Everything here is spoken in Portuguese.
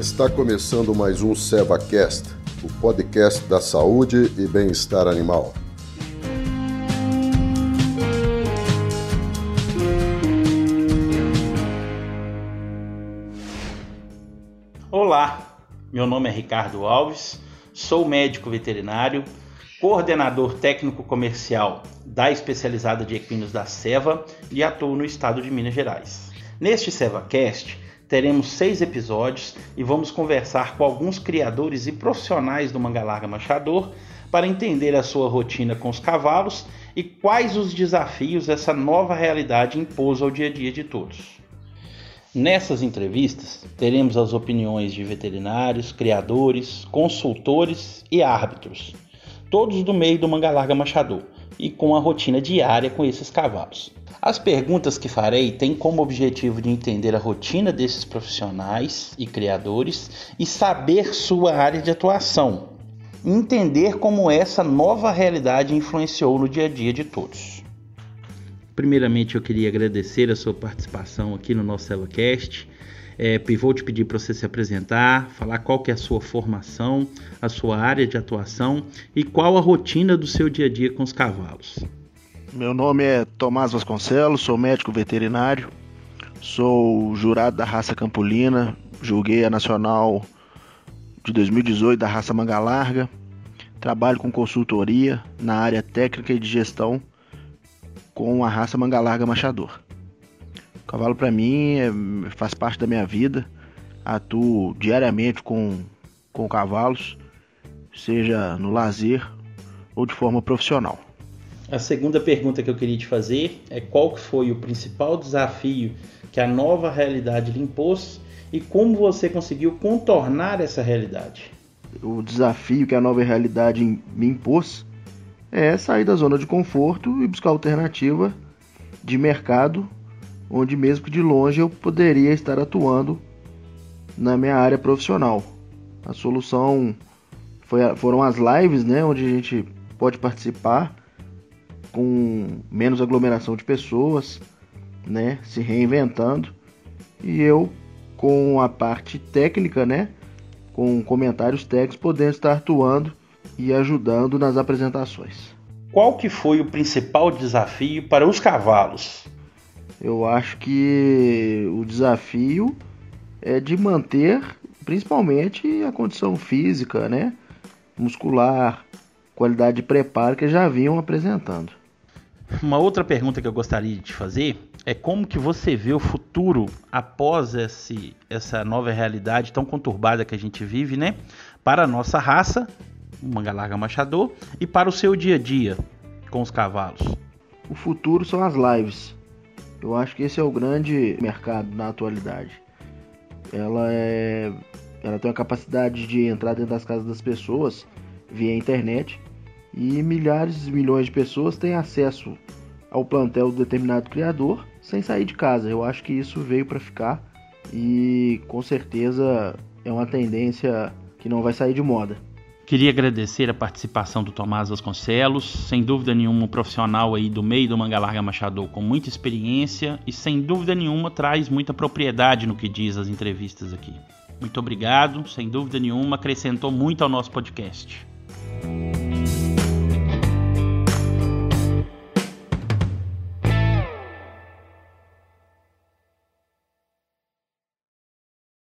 Está começando mais um SevaCast, o podcast da saúde e bem-estar animal. Olá, meu nome é Ricardo Alves, sou médico veterinário, coordenador técnico comercial da especializada de equinos da Seva e atuo no estado de Minas Gerais. Neste SevaCast, teremos seis episódios e vamos conversar com alguns criadores e profissionais do manga larga machador para entender a sua rotina com os cavalos e quais os desafios essa nova realidade impôs ao dia a dia de todos. Nessas entrevistas, teremos as opiniões de veterinários, criadores, consultores e árbitros, todos do meio do manga larga machador e com a rotina diária com esses cavalos. As perguntas que farei têm como objetivo de entender a rotina desses profissionais e criadores e saber sua área de atuação, entender como essa nova realidade influenciou no dia a dia de todos. Primeiramente, eu queria agradecer a sua participação aqui no nosso CeloCast. É, vou te pedir para você se apresentar, falar qual que é a sua formação, a sua área de atuação e qual a rotina do seu dia a dia com os cavalos. Meu nome é Tomás Vasconcelos, sou médico veterinário, sou jurado da raça Campolina, julguei a nacional de 2018 da raça Manga Larga, trabalho com consultoria na área técnica e de gestão com a raça Manga Larga Machador. O cavalo para mim é, faz parte da minha vida, atuo diariamente com, com cavalos, seja no lazer ou de forma profissional. A segunda pergunta que eu queria te fazer é qual foi o principal desafio que a nova realidade lhe impôs e como você conseguiu contornar essa realidade? O desafio que a nova realidade me impôs é sair da zona de conforto e buscar alternativa de mercado, onde mesmo que de longe eu poderia estar atuando na minha área profissional. A solução foi, foram as lives, né, onde a gente pode participar com menos aglomeração de pessoas, né, se reinventando, e eu com a parte técnica, né, com comentários técnicos, podendo estar atuando e ajudando nas apresentações. Qual que foi o principal desafio para os cavalos? Eu acho que o desafio é de manter principalmente a condição física, né, muscular, qualidade de preparo que já vinham apresentando. Uma outra pergunta que eu gostaria de te fazer é como que você vê o futuro após esse, essa nova realidade tão conturbada que a gente vive, né? Para a nossa raça, o manga larga machador, e para o seu dia a dia com os cavalos. O futuro são as lives. Eu acho que esse é o grande mercado na atualidade. Ela é, ela tem a capacidade de entrar dentro das casas das pessoas via internet e milhares e milhões de pessoas têm acesso ao plantel do determinado criador sem sair de casa. Eu acho que isso veio para ficar e com certeza é uma tendência que não vai sair de moda. Queria agradecer a participação do Tomás Vasconcelos, sem dúvida nenhuma um profissional aí do meio do Manga Larga Machador com muita experiência e sem dúvida nenhuma traz muita propriedade no que diz as entrevistas aqui. Muito obrigado, sem dúvida nenhuma acrescentou muito ao nosso podcast.